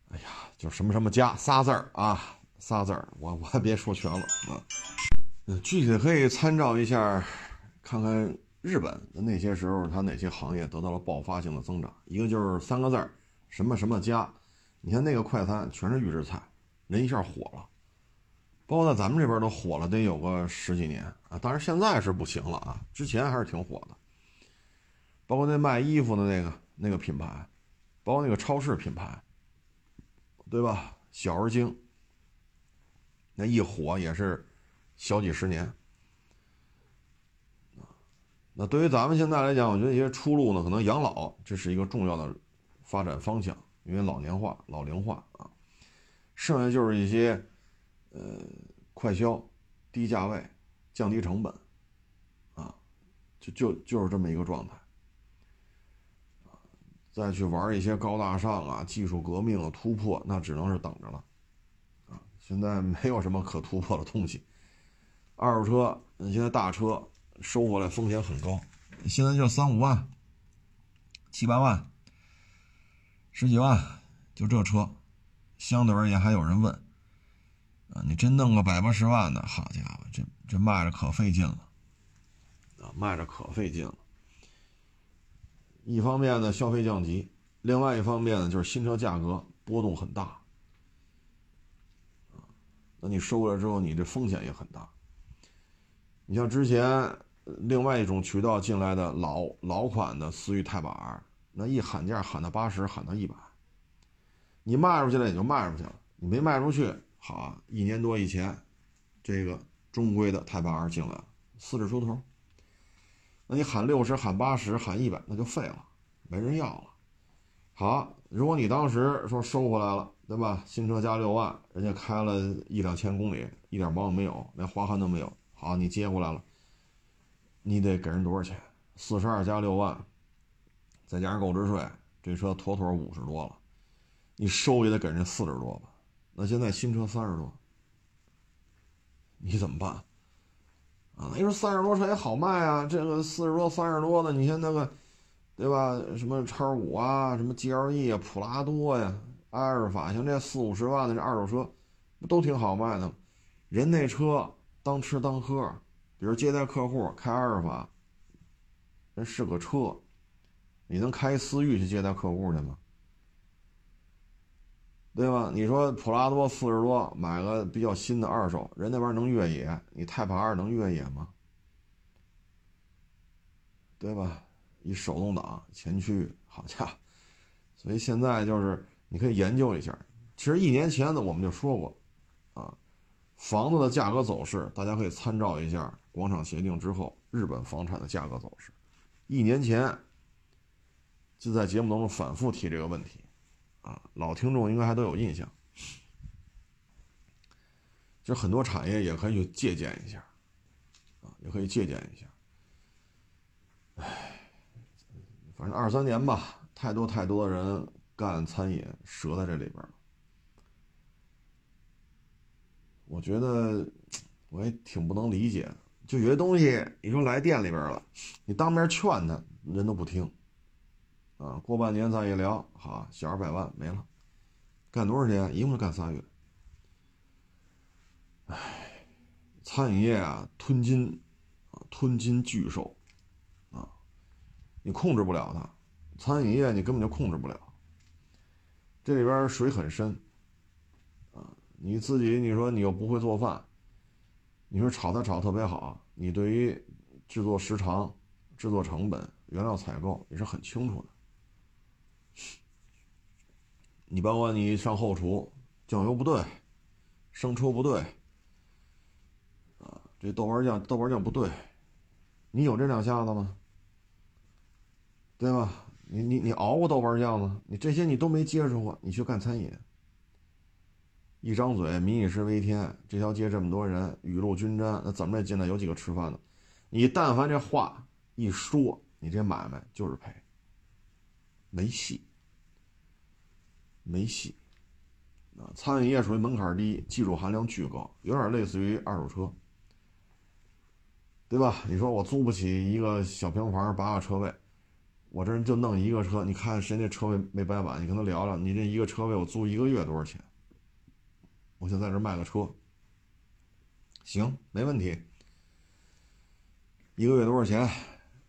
Speaker 1: 哎呀，就什么什么家仨字儿啊，仨字儿，我我还别说全了啊。嗯，具体可以参照一下，看看日本的那些时候，它哪些行业得到了爆发性的增长。一个就是三个字儿，什么什么家，你看那个快餐全是预制菜，人一下火了，包括在咱们这边都火了，得有个十几年啊。当然现在是不行了啊，之前还是挺火的。包括那卖衣服的那个那个品牌，包括那个超市品牌，对吧？小而精，那一火也是小几十年。那对于咱们现在来讲，我觉得一些出路呢，可能养老这是一个重要的发展方向，因为老年化、老龄化啊。剩下就是一些呃快消、低价位、降低成本啊，就就就是这么一个状态。啊再去玩一些高大上啊、技术革命的突破，那只能是等着了，啊，现在没有什么可突破的东西。二手车，现在大车收回来风险很高，现在就三五万、七八万、十几万，就这车，相对而言还有人问，啊，你真弄个百八十万的，好家伙，这这卖着可费劲了，啊，卖着可费劲了。一方面呢，消费降级；另外一方面呢，就是新车价格波动很大，那你收过来之后，你这风险也很大。你像之前另外一种渠道进来的老老款的思域泰巴 R，那一喊价喊到八十，喊到一百，你卖出去了也就卖出去了，你没卖出去，好啊，一年多以前，这个中规的泰巴 R 进来了，四十出头。那你喊六十、喊八十、喊一百，那就废了，没人要了。好，如果你当时说收回来了，对吧？新车加六万，人家开了一两千公里，一点毛病没有，连划痕都没有。好，你接过来了，你得给人多少钱？四十二加六万，再加上购置税，这车妥妥五十多了。你收也得给人四十多吧？那现在新车三十多，你怎么办？啊，你说三十多车也好卖啊，这个四十多、三十多的，你像那个，对吧？什么叉五啊，什么 GLE 啊，普拉多呀，阿尔法，像这四五十万的这二手车，不都挺好卖的吗？人那车当吃当喝，比如接待客户开阿尔法，人是个车，你能开思域去接待客户去吗？对吧？你说普拉多四十多，买个比较新的二手，人那玩能越野，你泰帕二能越野吗？对吧？一手动挡前驱，好家伙！所以现在就是你可以研究一下。其实一年前呢，我们就说过，啊，房子的价格走势，大家可以参照一下广场协定之后日本房产的价格走势。一年前就在节目当中反复提这个问题。啊，老听众应该还都有印象，就很多产业也可以去借鉴一下，啊，也可以借鉴一下。唉，反正二三年吧，太多太多的人干餐饮，折在这里边了。我觉得我也挺不能理解，就有些东西，你说来店里边了，你当面劝他，人都不听。啊，过半年再一聊，好，小二百万没了，干多少天？一共干仨月。唉，餐饮业啊，吞金，啊，吞金巨兽，啊，你控制不了它。餐饮业你根本就控制不了，这里边水很深，啊，你自己你说你又不会做饭，你说炒它炒特别好，你对于制作时长、制作成本、原料采购你是很清楚的。你包括你上后厨，酱油不对，生抽不对，啊，这豆瓣酱豆瓣酱不对，你有这两下子吗？对吧？你你你熬过豆瓣酱吗？你这些你都没接触过，你去干餐饮，一张嘴民以食为天，这条街这么多人雨露均沾，那怎么也进来有几个吃饭的？你但凡这话一说，你这买卖就是赔，没戏。没戏。啊，餐饮业属于门槛低，技术含量巨高，有点类似于二手车，对吧？你说我租不起一个小平房八个车位，我这人就弄一个车，你看谁那车位没摆满，你跟他聊聊，你这一个车位我租一个月多少钱？我想在这卖个车，行，没问题。一个月多少钱？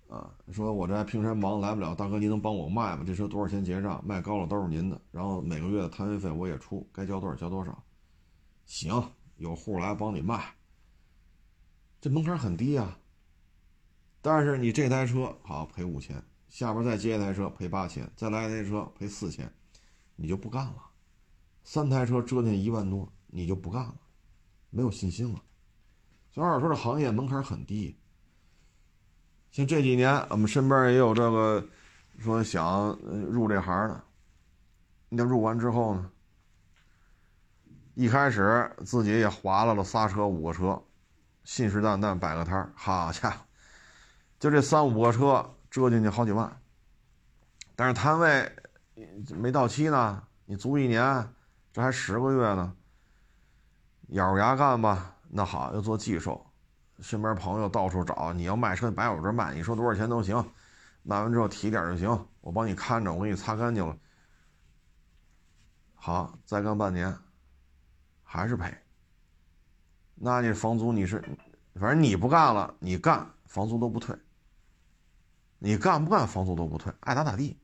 Speaker 1: 啊，说我这平时忙来不了，大哥您能帮我卖吗？这车多少钱结账？卖高了都是您的，然后每个月的摊位费我也出，该交多少交多少。行，有户来帮你卖，这门槛很低啊。但是你这台车好赔五千，下边再接一台车赔八千，再来一台车赔四千，你就不干了。三台车折腾一万多，你就不干了，没有信心了。所以二手车的行业门槛很低。像这几年，我们身边也有这个说想入这行的。那入完之后呢，一开始自己也划拉了仨车五个车，信誓旦旦摆个摊，好家伙，就这三五个车折进去好几万。但是摊位没到期呢，你租一年，这还十个月呢，咬着牙干吧。那好，要做寄售。身边朋友到处找，你要卖车摆我这卖，你说多少钱都行，卖完之后提点就行，我帮你看着，我给你擦干净了。好，再干半年，还是赔。那你房租你是，反正你不干了，你干房租都不退。你干不干房租都不退，爱咋咋地。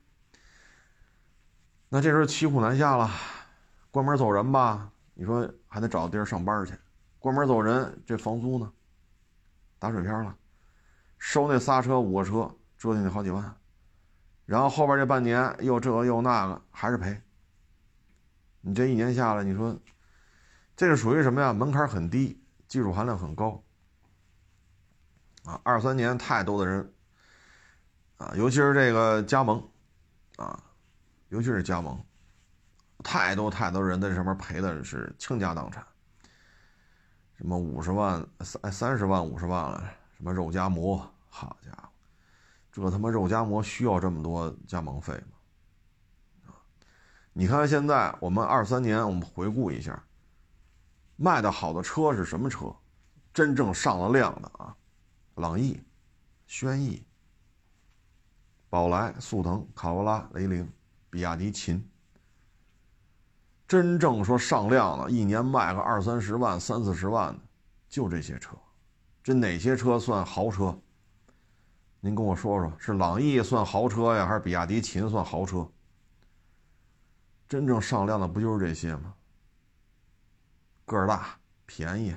Speaker 1: 那这时候骑虎难下了，关门走人吧？你说还得找个地儿上班去，关门走人，这房租呢？打水漂了，收那仨车五个车折腾去好几万，然后后边这半年又这个又那个，还是赔。你这一年下来，你说这是属于什么呀？门槛很低，技术含量很高。啊，二三年太多的人，啊，尤其是这个加盟，啊，尤其是加盟，太多太多人在上面赔的是倾家荡产。什么五十万三三十万五十万了？什么肉夹馍？好家伙，这他妈肉夹馍需要这么多加盟费吗？你看现在我们二三年，我们回顾一下，卖的好的车是什么车？真正上了量的啊，朗逸、轩逸、宝来、速腾、卡罗拉、雷凌、比亚迪秦。真正说上量的，一年卖个二三十万、三四十万的，就这些车。这哪些车算豪车？您跟我说说，是朗逸算豪车呀，还是比亚迪秦算豪车？真正上量的不就是这些吗？个儿大、便宜，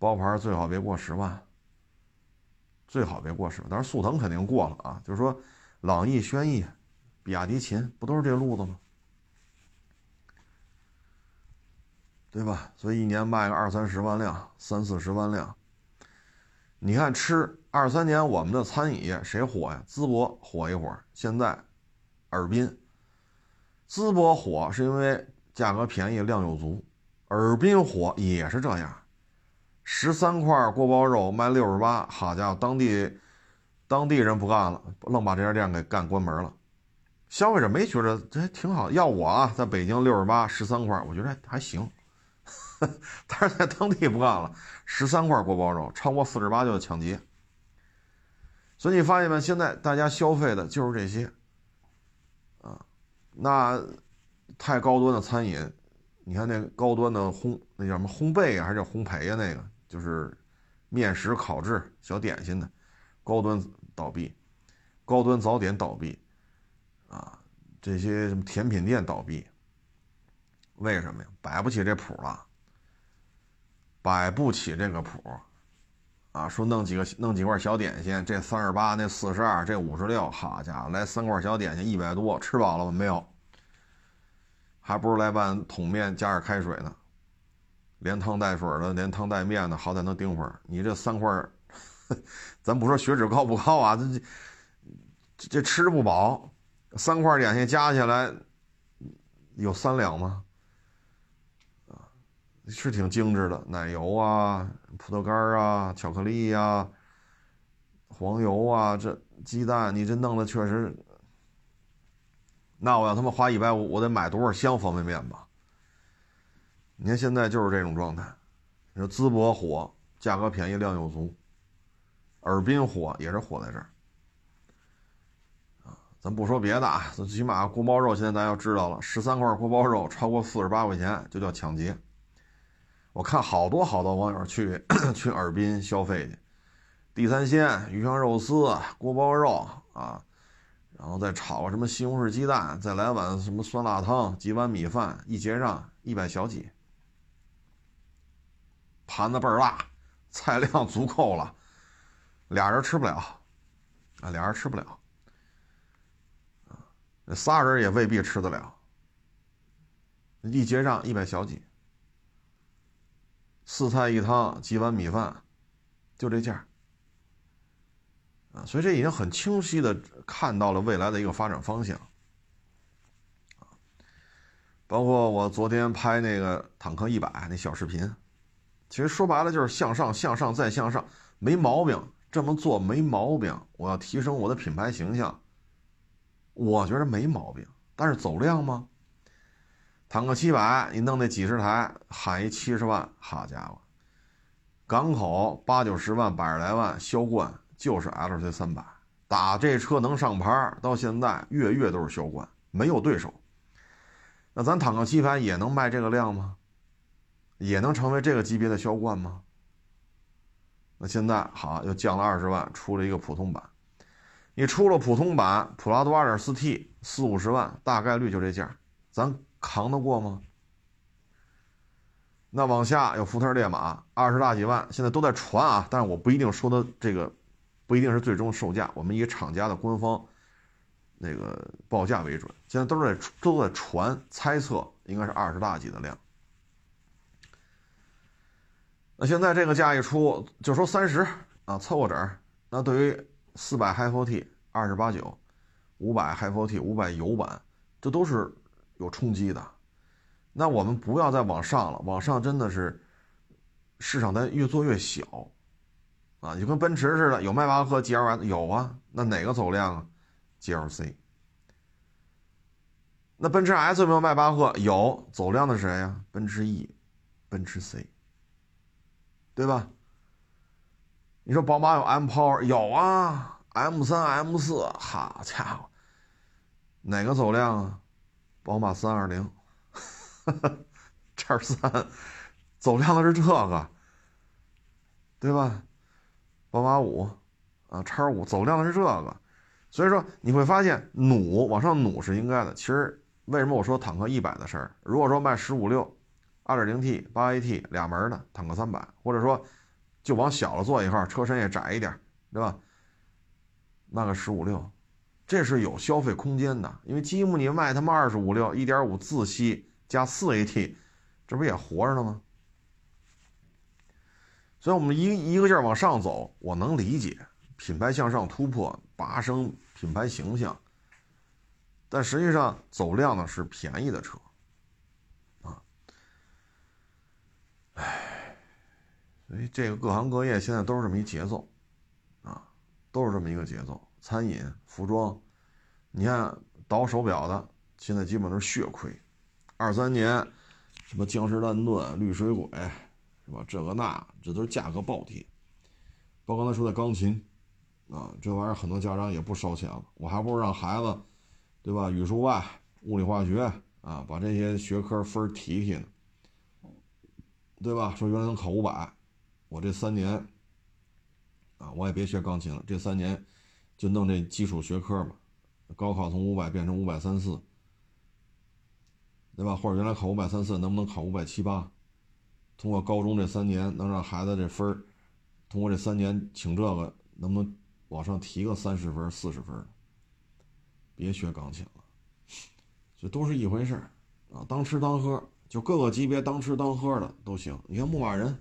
Speaker 1: 包牌最好别过十万，最好别过十万。但是速腾肯定过了啊。就是说，朗逸、轩逸、比亚迪秦，不都是这路子吗？对吧？所以一年卖个二三十万辆，三四十万辆。你看吃二三年我们的餐饮业谁火呀？淄博火一会儿，现在尔滨。淄博火是因为价格便宜，量又足；尔滨火也是这样，十三块锅包肉卖六十八，好家伙，当地当地人不干了，愣把这家店给干关门了。消费者没觉得这还挺好，要我啊，在北京六十八十三块，我觉得还行。但是在当地不干了，十三块锅包肉超过四十八就抢劫。所以你发现没？现在大家消费的就是这些，啊，那太高端的餐饮，你看那高端的烘那叫什么烘焙啊，还是叫烘焙呀？那个就是面食、烤制、小点心的，高端倒闭，高端早点倒闭，啊，这些什么甜品店倒闭，为什么呀？摆不起这谱了。摆不起这个谱，啊，说弄几个弄几块小点心，这三十八，那四十二，这五十六，好家伙，来三块小点心，一百多，吃饱了吗？没有，还不如来碗桶面加点开水呢，连汤带水的，连汤带面的，好歹能顶会儿。你这三块，咱不说血脂高不高啊，这这这吃不饱，三块点心加起来有三两吗？是挺精致的，奶油啊、葡萄干啊、巧克力呀、黄油啊，这鸡蛋，你这弄的确实那我要他妈花一百五，我得买多少箱方便面吧？你看现在就是这种状态。你说淄博火，价格便宜，量又足；尔滨火也是火在这儿。啊，咱不说别的啊，最起码锅包肉现在咱要知道了，十三块锅包肉超过四十八块钱就叫抢劫。我看好多好多网友去 去尔滨消费去，地三鲜、鱼香肉丝、锅包肉啊，然后再炒个什么西红柿鸡蛋，再来碗什么酸辣汤，几碗米饭，一结账一百小几，盘子倍儿大，菜量足够了，俩人吃不了，啊，俩人吃不了，啊，仨人也未必吃得了，一结账一百小几。四菜一汤，几碗米饭，就这价啊！所以这已经很清晰的看到了未来的一个发展方向包括我昨天拍那个坦克一百那小视频，其实说白了就是向上、向上再向上，没毛病，这么做没毛病。我要提升我的品牌形象，我觉得没毛病。但是走量吗？坦克七百，你弄那几十台，喊一七十万，好家伙！港口八九十万，百十来万销冠，就是 LC 三百，打这车能上牌，到现在月月都是销冠，没有对手。那咱坦克七百也能卖这个量吗？也能成为这个级别的销冠吗？那现在好，又降了二十万，出了一个普通版。你出了普通版，普拉多 2.4T，四五十万，大概率就这价，咱。扛得过吗？那往下有福特烈马，二十大几万，现在都在传啊，但是我不一定说的这个，不一定是最终售价，我们以厂家的官方那个报价为准。现在都在都在传，猜测应该是二十大几的量。那现在这个价一出，就说三十啊，凑个整。那对于四百 HiForT 二十八九，五百 HiForT 五百油版，这都是。有冲击的，那我们不要再往上了。往上真的是市场在越做越小，啊，就跟奔驰似的，有迈巴赫 GLS 有啊，那哪个走量啊？GLC。那奔驰 S 有没有迈巴赫？有，走量的谁呀？奔驰 E，奔驰 C，对吧？你说宝马有 M Power 有啊，M 三 M 四，好家伙，哪个走量啊？宝马三二零，叉三，走量的是这个，对吧？宝马五，啊，叉五走量的是这个，所以说你会发现努往上努是应该的。其实为什么我说坦克一百的事儿？如果说卖十五六，二点零 T 八 AT 俩门的坦克三百，或者说就往小了做一号，车身也窄一点，对吧？卖个十五六。这是有消费空间的，因为吉姆你卖他妈二十五六一点五自吸加四 AT，这不也活着呢吗？所以，我们一一个劲儿往上走，我能理解品牌向上突破，拔升品牌形象。但实际上，走量的是便宜的车，啊，唉，所以这个各行各业现在都是这么一节奏，啊，都是这么一个节奏。餐饮、服装，你看倒手表的，现在基本都是血亏。二三年，什么江诗丹顿、绿水鬼，是吧？这个那，这都是价格暴跌。包括刚才说的钢琴，啊，这玩意儿很多家长也不烧钱了，我还不如让孩子，对吧？语数外、物理化学啊，把这些学科分提提呢，对吧？说原来能考五百，我这三年，啊，我也别学钢琴了，这三年。就弄这基础学科嘛，高考从五百变成五百三四，对吧？或者原来考五百三四，能不能考五百七八？通过高中这三年，能让孩子这分儿，通过这三年请这个，能不能往上提个三十分、四十分？别学钢琴了，这都是一回事儿啊！当吃当喝，就各个级别当吃当喝的都行。你看牧马人、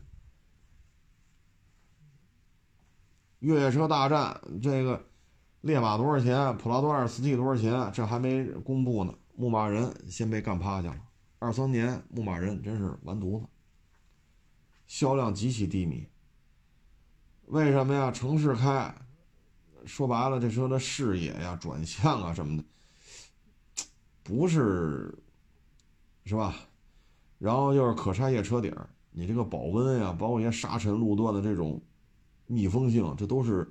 Speaker 1: 越野车大战这个。烈马多少钱？普拉多二四 T 多少钱？这还没公布呢。牧马人先被干趴下了。二三年，牧马人真是完犊子，销量极其低迷。为什么呀？城市开，说白了，这车的视野呀、转向啊什么的，不是，是吧？然后就是可拆卸车顶，你这个保温呀，包括一些沙尘路段的这种密封性，这都是，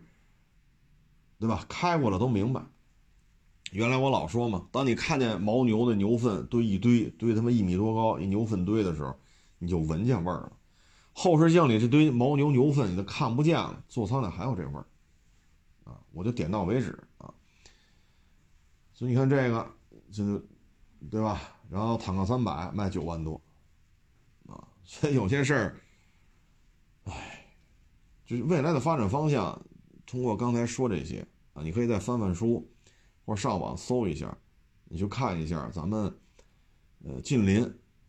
Speaker 1: 对吧？开过了都明白。原来我老说嘛，当你看见牦牛的牛粪堆一堆，堆他妈一米多高一牛粪堆的时候，你就闻见味儿了。后视镜里这堆牦牛牛粪你都看不见了，座舱里还有这味儿，啊，我就点到为止啊。所以你看这个，就是，对吧？然后坦克三百卖九万多，啊，所以有些事儿，哎，就是未来的发展方向，通过刚才说这些啊，你可以再翻翻书。或者上网搜一下，你去看一下咱们，呃，近邻，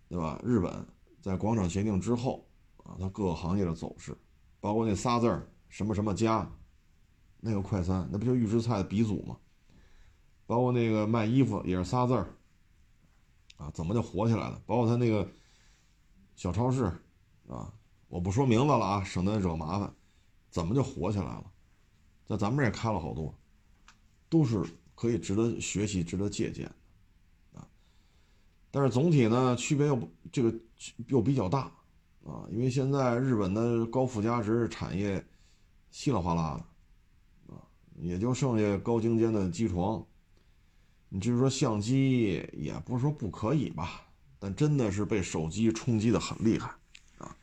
Speaker 1: 对吧？日本在广场协定之后啊，它各个行业的走势，包括那仨字儿什么什么家，那个快餐，那不就预制菜的鼻祖吗？包括那个卖衣服也是仨字儿，啊，怎么就火起来了？包括他那个小超市，啊，我不说名字了啊，省得惹麻烦，怎么就火起来了？在咱们这也开了好多，都是。可以值得学习、值得借鉴的，啊，但是总体呢，区别又这个又比较大，啊，因为现在日本的高附加值产业稀里哗啦的，啊，也就剩下高精尖的机床，你就是说相机也不是说不可以吧，但真的是被手机冲击的很厉害，啊，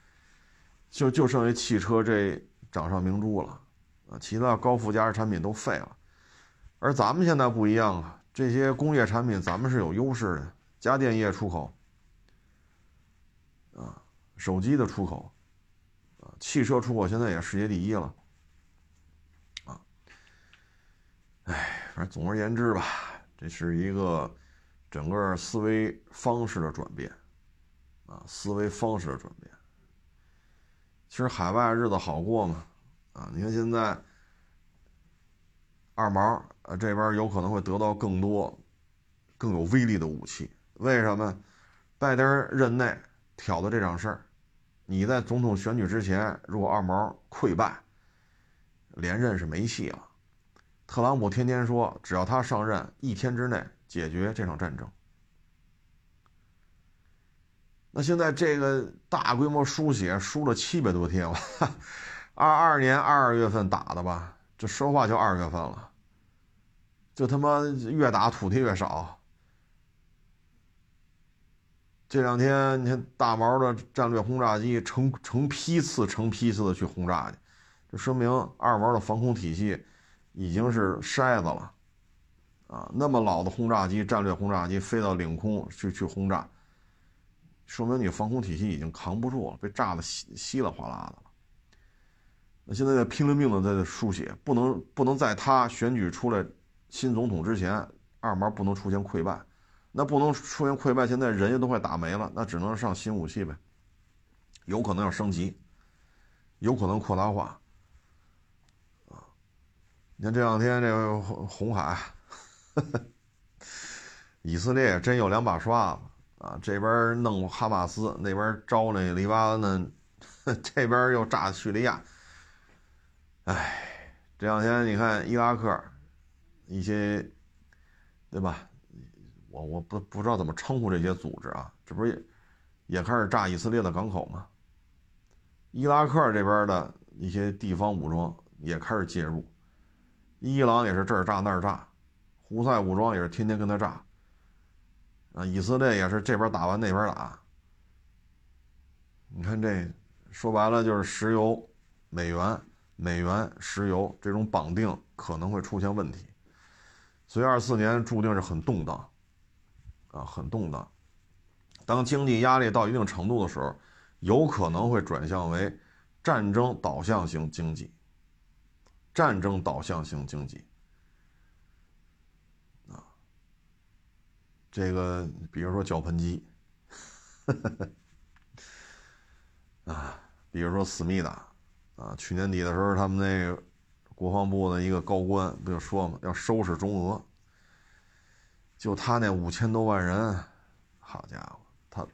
Speaker 1: 就就剩下汽车这掌上明珠了，啊，其他高附加值产品都废了。而咱们现在不一样啊，这些工业产品咱们是有优势的，家电业出口，啊，手机的出口，啊，汽车出口现在也世界第一了，啊，哎，反正总而言之吧，这是一个整个思维方式的转变，啊，思维方式的转变。其实海外日子好过嘛，啊，你看现在。二毛，呃，这边有可能会得到更多、更有威力的武器。为什么？拜登任内挑的这场事儿，你在总统选举之前，如果二毛溃败，连任是没戏了。特朗普天天说，只要他上任，一天之内解决这场战争。那现在这个大规模输血，输了七百多天了，二二年二月份打的吧？这说话就二月份了，就他妈越打土地越少。这两天你看大毛的战略轰炸机成成批次、成批次的去轰炸去，这说明二毛的防空体系已经是筛子了啊！那么老的轰炸机、战略轰炸机飞到领空去去轰炸，说明你防空体系已经扛不住了，被炸的稀稀里哗啦的。那现在在拼了命的在输血，不能不能在他选举出来新总统之前，二毛不能出现溃败，那不能出现溃败，现在人家都快打没了，那只能上新武器呗，有可能要升级，有可能扩大化，啊，你看这两天这个红海，以色列真有两把刷子啊，这边弄哈马斯，那边招那黎巴嫩，这边又炸叙利亚。哎，这两天你看伊拉克一些，对吧？我我不不知道怎么称呼这些组织啊，这不是也开始炸以色列的港口吗？伊拉克这边的一些地方武装也开始介入，伊朗也是这儿炸那儿炸，胡塞武装也是天天跟他炸，啊，以色列也是这边打完那边打。你看这说白了就是石油、美元。美元、石油这种绑定可能会出现问题，所以二四年注定是很动荡，啊，很动荡。当经济压力到一定程度的时候，有可能会转向为战争导向型经济，战争导向型经济，啊，这个比如说脚盆机，啊，比如说思密达。啊，去年底的时候，他们那个国防部的一个高官不就说嘛，要收拾中俄。就他那五千多万人，好家伙，他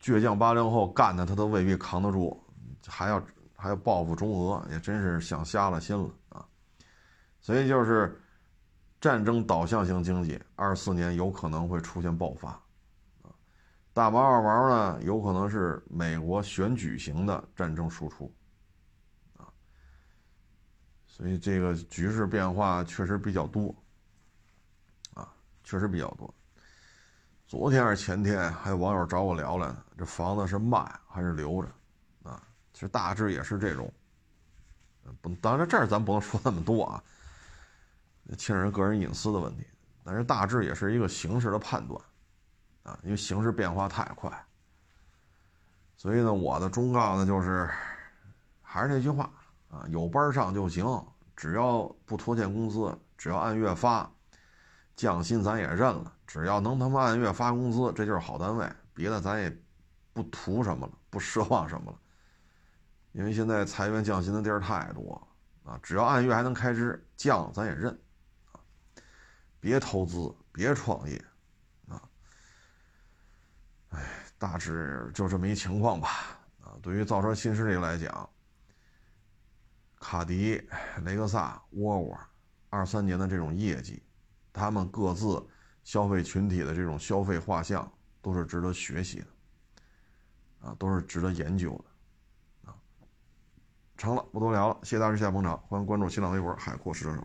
Speaker 1: 倔强八零后干的，他都未必扛得住，还要还要报复中俄，也真是想瞎了心了啊！所以就是战争导向型经济，二四年有可能会出现爆发，大毛二毛呢，有可能是美国选举型的战争输出，啊，所以这个局势变化确实比较多，啊，确实比较多。昨天还是前天，还有网友找我聊聊呢，这房子是卖还是留着？啊，其实大致也是这种，不，当然这儿咱不能说那么多啊。牵人个人隐私的问题，但是大致也是一个形势的判断，啊，因为形势变化太快，所以呢，我的忠告呢就是，还是那句话啊，有班上就行，只要不拖欠工资，只要按月发，降薪咱也认了，只要能他妈按月发工资，这就是好单位，别的咱也不图什么了，不奢望什么了，因为现在裁员降薪的地儿太多啊，只要按月还能开支，降咱也认。别投资，别创业，啊，哎，大致就这么一情况吧。啊，对于造车新势力来讲，卡迪、雷克萨、沃尔沃，二三年的这种业绩，他们各自消费群体的这种消费画像，都是值得学习的，啊，都是值得研究的，啊，成了，不多聊了，谢谢大家下捧场，欢迎关注新浪微博海阔试车手。